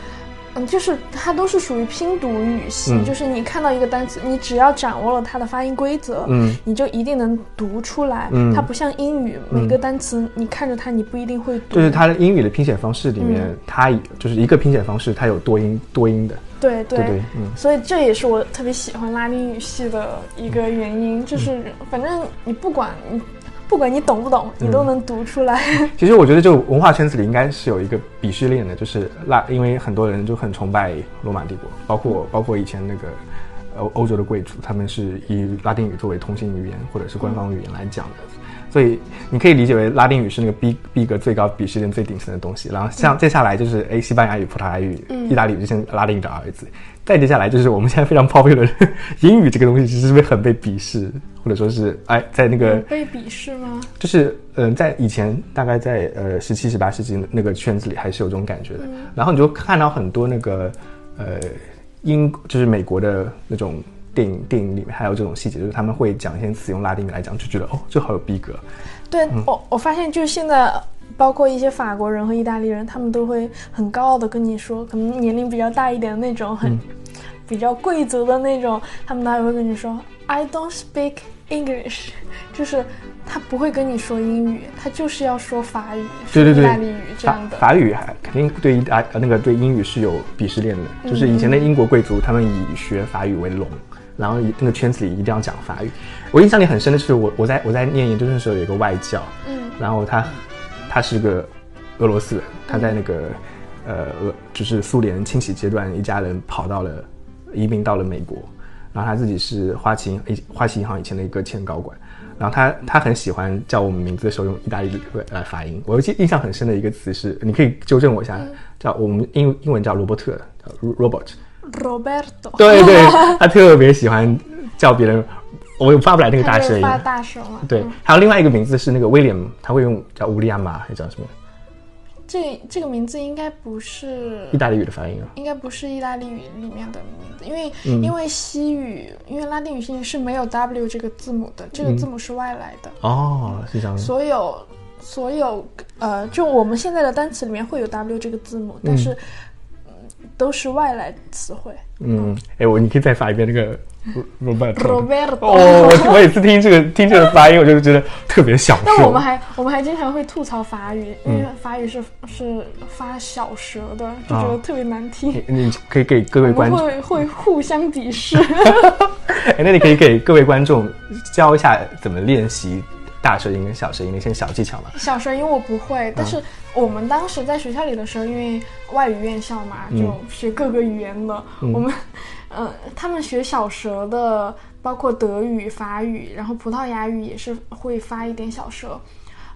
嗯，就是它都是属于拼读语系，嗯。就是你看到一个单词，你只要掌握了它的发音规则，嗯，你就一定能读出来。嗯。它不像英语，每个单词你看着它，你不一定会读。就是它的英语的拼写方式里面，嗯。它就是一个拼写方式，它有多音多音的，对对对对？嗯。所以这也是我特别喜欢拉丁语系的一个原因，就是反正你不管你不管你懂不懂，你都能读出来。其实我觉得，就文化圈子里应该是有一个鄙视链的，就是拉，因为很多人就很崇拜罗马帝国，包括包括以前那个欧欧洲的贵族，他们是以拉丁语作为通信语言或者是官方语言来讲的，所以你可以理解为拉丁语是那个逼逼格最高、鄙视链最顶层的东西。然后像接下来就是哎，西班牙语、葡萄牙语、意大利语这些拉丁语的儿子，再接下来就是我们现在非常 popular 的 英语这个东西，其实是不是很被鄙视，或者说是哎，在那个被鄙视吗？就是嗯、在以前大概在呃十七十八世纪那个圈子里还是有这种感觉的，然后你就看到很多那个呃英就是美国的那种电影电影里面还有这种细节，就是他们会讲一些词用拉丁语来讲，就觉得哦这好有逼格，对、嗯。我，我发现就是现在，包括一些法国人和意大利人，他们都会很高傲的跟你说，可能年龄比较大一点的那种，很、比较贵族的那种，他们还会跟你说 I don't speak English，就是他不会跟你说英语，他就是要说法语、对对对。说意大利语这样的。法语还肯定对意大呃那个对英语是有鄙视链的，就是以前的英国贵族他们以学法语为荣。然后那个圈子里一定要讲法语。我印象里很深的是我我在我在念研究生的时候有一个外教，嗯然后他他是个俄罗斯人，他在那个呃俄就是苏联清洗阶段，一家人跑到了移民到了美国，然后他自己是花旗银花旗银行以前的一个前高管，然后他他很喜欢叫我们名字的时候用意大利语来发音。我记印象很深的一个词是，你可以纠正我一下，叫我们英英文叫罗伯特，叫 Robert。，Roberto，对对，他特别喜欢叫别人，我发不来那个大声音。发大声嘛。对嗯，还有另外一个名字是那个 William，他会用叫乌利亚马，还叫什么这这个名字应该不是意大利语的发音啊？应该不是意大利语里面的名字，因为、嗯因为西语，因为拉丁语系是没有 W 这个字母的，这个字母是外来的，哦，是这样。所有所有呃，就我们现在的单词里面会有 W 这个字母，但是、嗯都是外来词汇。嗯，哎，我你可以再发一遍那个 Robert。Roberto，、哦，我我每次听这个听这个发音，我就觉得特别享但我们。还我们还经常会吐槽法语，因嗯为法语是是发小舌的，就觉得特别难听。你你可以给各位观众，会会互相鄙视。哎，那你可以给各位观众教一下怎么练习大舌音跟小舌音的一些小技巧吗？小舌音我不会，但是我们当时在学校里的时候，因为外语院校嘛，嗯。就学各个语言的，我们，嗯、他们学小舌的，包括德语、法语，然后葡萄牙语也是会发一点小舌。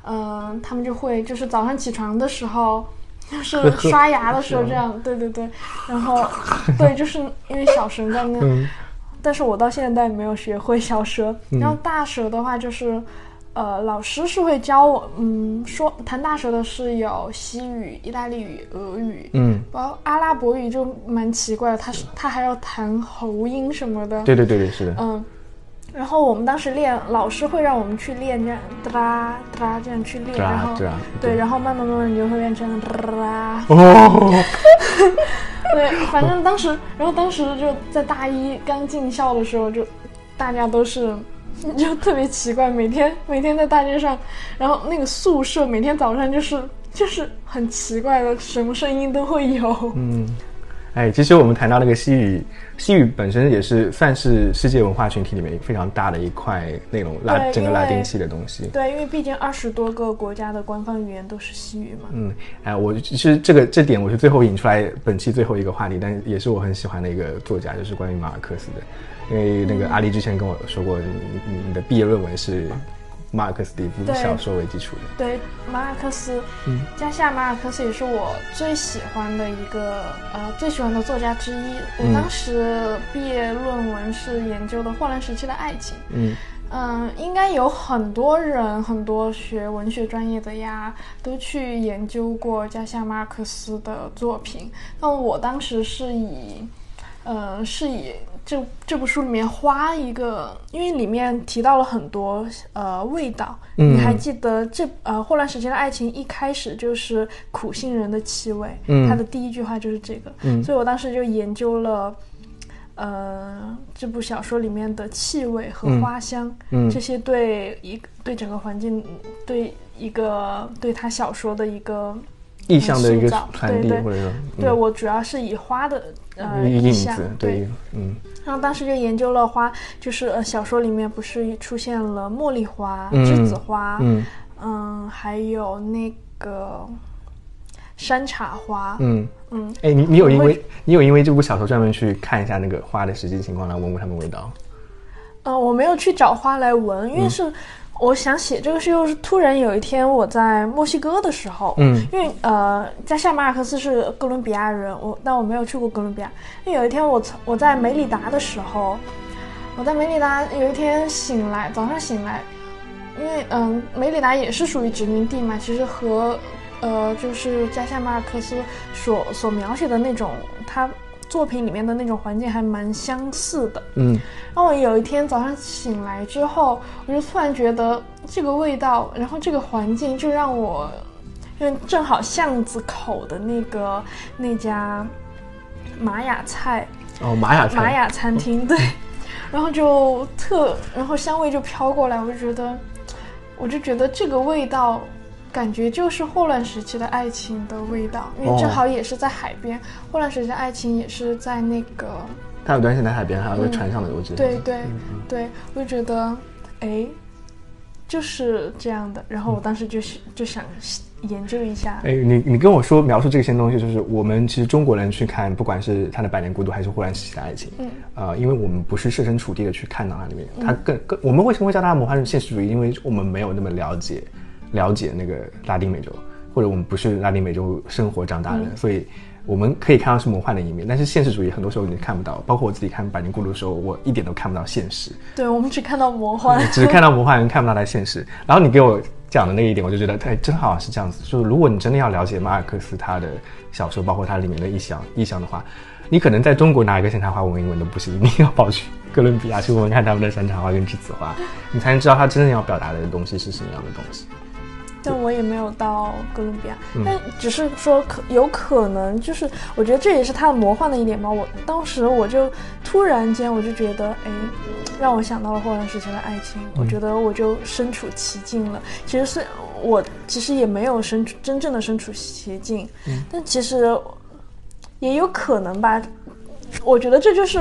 嗯、他们就会就是早上起床的时候，就是 刷牙的时候这样，对对对，然后 对，就是因为小舌在那，嗯。但是我到现在也没有学会小舌。然后大舌的话就是，呃，老师是会教我，嗯，说弹大舌的是有西语、意大利语、俄语，嗯，包括阿拉伯语就蛮奇怪的，他是他还要弹喉音什么的。对对对对，是的。嗯，然后我们当时练，老师会让我们去练这样哒啦哒啦这样去练，然后对啊对，然后慢慢慢慢你就会变成哒啦。哦，对，反正当时，然后当时就在大一刚进校的时候，就大家都是。就特别奇怪，每天每天在大街上，然后那个宿舍每天早上就是就是很奇怪的，什么声音都会有。嗯，哎，其实我们谈到那个西语，西语本身也是算是世界文化群体里面非常大的一块内容，拉整个拉丁系的东西。对，因为毕竟二十多个国家的官方语言都是西语嘛。嗯，哎，我其实这个这点我是最后引出来本期最后一个话题，但也是我很喜欢的一个作家，就是关于马尔克斯的。因为那个阿丽之前跟我说过，你你你的毕业论文是马尔克斯的一部对小说为基础的。对，马尔克斯，嗯加西亚马尔克斯也是我最喜欢的一个呃最喜欢的作家之一。我嗯当时毕业论文是研究的霍乱时期的爱情。嗯嗯，应该有很多人，很多学文学专业的呀，都去研究过加西亚马尔克斯的作品。那我当时是以，呃，是以这这部书里面花一个，因为里面提到了很多呃味道。嗯你还记得这呃霍乱时期的爱情一开始就是苦杏仁的气味，嗯它的第一句话就是这个，嗯所以我当时就研究了。呃，这部小说里面的气味和嗯花香，嗯这些对一个对整个环境，对一个对他小说的一个意象的一个传递，对对或者说对我主要是以花的呃嗯影子，对，嗯。然后当时就研究了花，就是呃小说里面不是出现了茉莉花、嗯栀子花，嗯嗯，还有那个山茶花，嗯。嗯，哎，你你有因为你有因为这部小说专门去看一下那个花的实际情况，来闻闻它们味道？呃，我没有去找花来闻，因为嗯。是、我想写这个是又是突然有一天我在墨西哥的时候，嗯因为呃，加西亚马尔克斯是哥伦比亚人，我但我没有去过哥伦比亚。因为有一天我从我在梅里达的时候，我在梅里达有一天醒来，早上醒来，因为嗯、梅里达也是属于殖民地嘛，其实和呃就是加西亚马尔克斯所所描写的那种他作品里面的那种环境还蛮相似的。嗯然后我有一天早上醒来之后，我就突然觉得这个味道，然后这个环境就让我，因为正好巷子口的那个那家玛雅菜哦，玛雅菜，玛雅餐厅，对，然后就特，然后香味就飘过来，我就觉得，我就觉得这个味道。感觉就是霍乱时期的爱情的味道，因为正哦好也是在海边。霍乱时期的爱情也是在那个它有段时间在海边，还有个船上的，我记得。对对对，我就觉得，哎，就是这样的。然后我当时就是就想研究一下，哎，你你跟我说描述这些东西，就是我们其实中国人去看，不管是他的《百年孤独》还是《霍乱时期的爱情》，嗯，呃，因为我们不是设身处地的去看到它里面，它更更我们为什么会叫它魔幻现实主义？因为我们没有那么了解了解那个拉丁美洲，或者我们不是拉丁美洲生活长大的人，所以我们可以看到是魔幻的一面，但是现实主义很多时候你看不到。包括我自己看《百年孤独》的时候，我一点都看不到现实。对我们只看到魔幻，只看到魔幻，看不到它的现实。然后你给我讲的那一点，我就觉得，哎，正好是这样子。就是如果你真的要了解马尔克斯他的小说，包括他里面的意象意象的话，你可能在中国拿一个山茶花闻一闻都不行，一定要跑去哥伦比亚去闻闻看他们的山茶花跟栀子花，你才能知道他真正要表达的东西是什么样的东西。但我也没有到哥伦比亚，嗯但只是说可有可能，就是我觉得这也是它的魔幻的一点吧。我当时我就突然间我就觉得，哎，让我想到了霍乱时期的爱情，我觉得我就身处其境了。其实是我其实也没有身处真正的身处其境，但其实也有可能吧。我觉得这就是。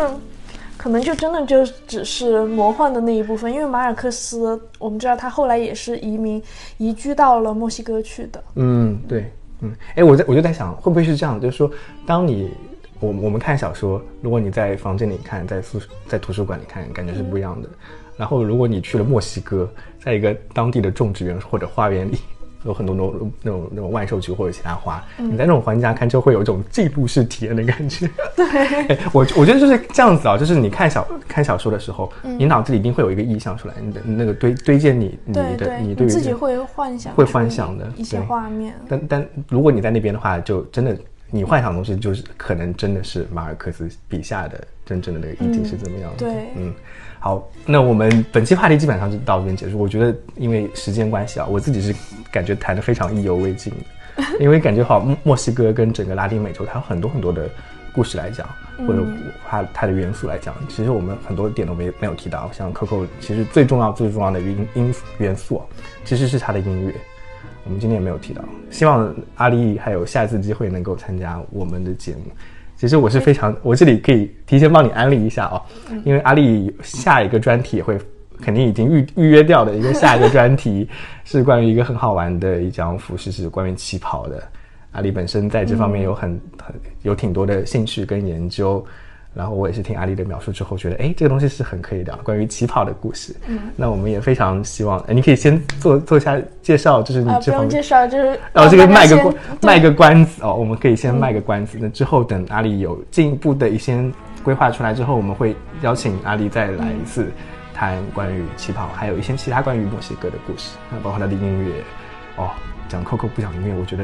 可能就真的就只是魔幻的那一部分，因为马尔克斯，我们知道他后来也是移民移居到了墨西哥去的。嗯，对，嗯，哎，我在我就在想，会不会是这样？就是说，当你我我们看小说，如果你在房间里看，在宿在图书馆里看，感觉是不一样的。然后如果你去了墨西哥，在一个当地的种植园或者花园里。有很多那种那种那种万寿菊或者其他花，你在那种环境下看，就会有一种进入式体验的感觉。对，我我觉得就是这样子啊，就是你看小看小说的时候，你脑子里一定会有一个意象出来，你的那个堆堆建你你的你对自己会幻想会幻想的一些画面。但但如果你在那边的话，就真的你幻想的东西就是可能真的是马尔克斯笔下的真正的那个意境是怎么样的？对，嗯。好，那我们本期话题基本上就到这边结束。我觉得因为时间关系啊，我自己是感觉谈的非常意犹未尽的，因为感觉好墨西哥跟整个拉丁美洲，它有很多很多的故事来讲，或者它它的元素来讲，其实我们很多点都没没有提到。像 Coco，其实最重要最重要的音音元素，其实是它的音乐，我们今天也没有提到。希望阿丽还有下一次机会能够参加我们的节目。其实我是非常，我这里可以提前帮你安利一下哦，因为阿丽下一个专题也会肯定已经预预约掉的一个下一个专题，是关于一个很好玩的一张服饰，是关于旗袍的。阿丽本身在这方面有很很有挺多的兴趣跟研究。然后我也是听阿丽的描述之后，觉得哎，这个东西是很可以聊，关于旗袍的故事。嗯，那我们也非常希望，哎，你可以先做做一下介绍，就是你这方面介绍，就是然后这个卖个关卖个关子哦，我们可以先卖个关子。那之后等阿丽有进一步的一些规划出来之后，我们会邀请阿丽再来一次谈关于旗袍，还有一些其他关于墨西哥的故事，那包括他的音乐。哦，讲 Coco 不讲音乐，我觉得。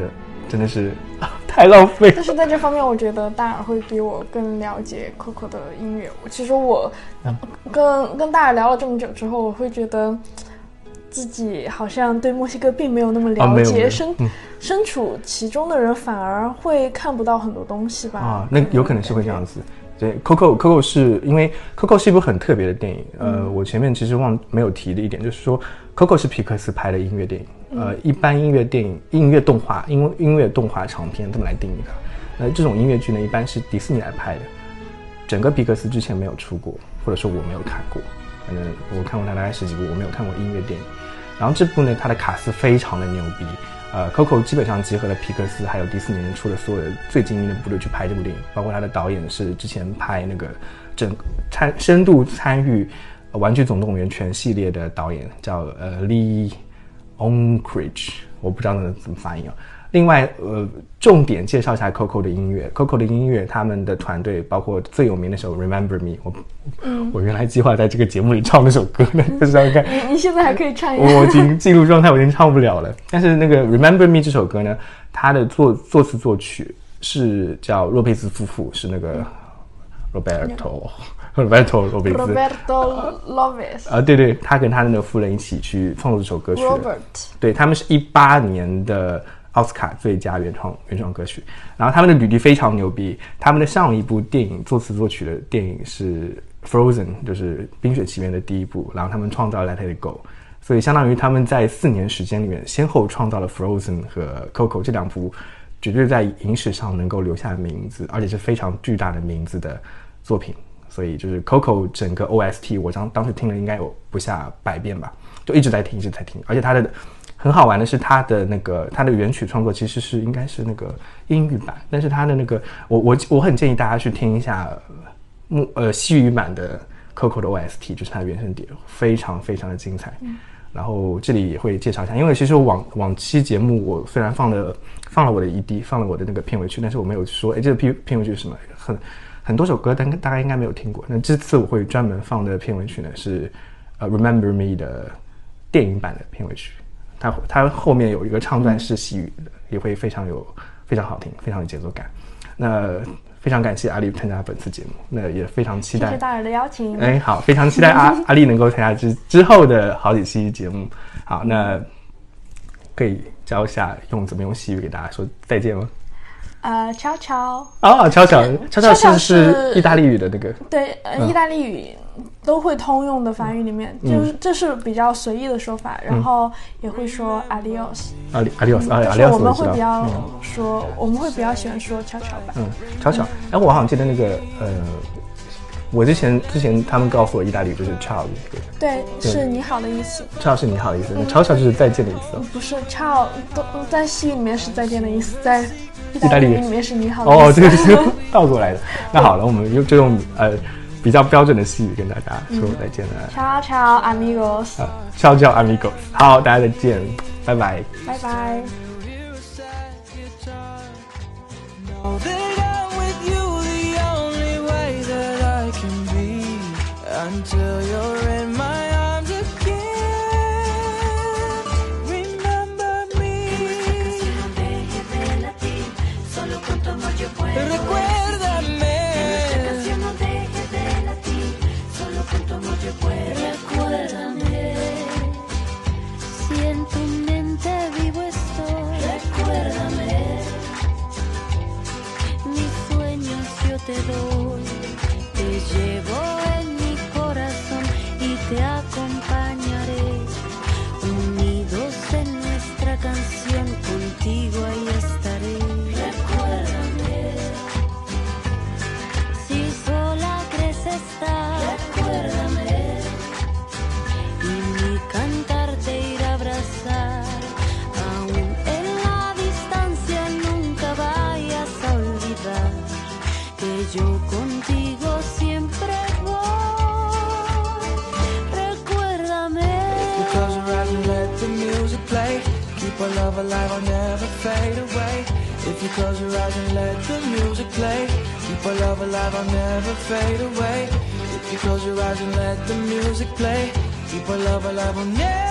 真的是 太浪费。但是在这方面，我觉得大耳会比我更了解 Coco 的音乐。其实我跟跟大耳聊了这么久之后，我会觉得自己好像对墨西哥并没有那么了解，身身处其中的人反而会看不到很多东西吧？啊，那有可能是会这样子。对，Coco Coco 是因为 Coco 是一部很特别的电影。呃，我前面其实忘没有提的一点就是说，Coco 是皮克斯拍的音乐电影。呃，一般音乐电影、音乐动画、音音乐动画长片这么来定义它。那这种音乐剧呢，一般是迪士尼来拍的，整个皮克斯之前没有出过，或者说我没有看过。反正我看过它大概十几部，我没有看过音乐电影。然后这部呢，它的卡斯非常的牛逼。呃，Coco 基本上集合了皮克斯还有迪士尼出的所有的最精英的部队去拍这部电影，包括它的导演是之前拍那个整参深度参与《玩具总动员》全系列的导演，叫呃 Lee。Onkridge，我不知道那怎么发音啊。另外，呃，重点介绍一下 Coco 的音乐。Coco 的音乐，他们的团队包括最有名的首《Remember Me》，我，我原来计划在这个节目里唱那首歌呢，不知道看。你你现在还可以唱一下。我已经进入状态，我已经唱不了了。但是那个《Remember Me》这首歌呢，它的作作词作曲是叫洛佩兹夫妇，是那个 Roberto。Roberto Roberto Loves 啊，对对，他跟他的那个夫人一起去创作这首歌曲。Robert，对他们是一八年的奥斯卡最佳原创原创歌曲。然后他们的履历非常牛逼，他们的上一部电影作词作曲的电影是 Frozen，就是《冰雪奇缘》的第一部。然后他们创造了 Let It Go，所以相当于他们在四年时间里面先后创造了 Frozen 和 Coco 这两部绝对在影史上能够留下名字，而且是非常巨大的名字的作品。所以就是 Coco 整个 OST，我当当时听了应该有不下百遍吧，就一直在听，一直在听。而且它的很好玩的是，它的那个它的原曲创作其实是应该是那个英语版，但是它的那个我我我很建议大家去听一下木呃西语版的 Coco 的 OST，就是它的原声碟，非常非常的精彩。然后这里也会介绍一下，因为其实往往期节目我虽然放了放了我的 ED，放了我的那个片尾曲，但是我没有说哎这个片片尾曲是什么很。很多首歌，但大家应该没有听过。那这次我会专门放的片尾曲呢，是呃《Remember Me》的电影版的片尾曲。它它后面有一个唱段是西语的，也会非常有非常好听，非常有节奏感。那非常感谢阿丽参加本次节目，那也非常期待。谢谢大人的邀请。哎，好，非常期待阿阿丽能够参加之之后的好几期节目。好，那可以教一下用怎么用西语给大家说再见吗？呃，悄悄哦，悄悄悄悄是是意大利语的那个，对，呃，意大利语都会通用的法语里面，就是这是比较随意的说法，然后也会说 adios，阿里 adios，阿里 adios，我们会比较说，我们会比较喜欢说悄悄吧，嗯，悄悄，哎，我好像记得那个，呃，我之前之前他们告诉我意大利语就是 ciao，对，是你好的意思，ciao 是你好的意思，那悄悄就是再见的意思，不是 ciao 都在西语里面是再见的意思，在。意大利语里面是你好。哦，这个是倒过来的。那好了，我们用就用呃比较标准的西语跟大家说再见了。Ciao ciao amigos。Ciao ciao amigos。好，大家再见，拜拜。拜拜。until you're in mente vivo estoy. Recuérdame. Mis sueños yo te doy. Fade away. If you close your eyes and let the music play, keep our love alive, I'll never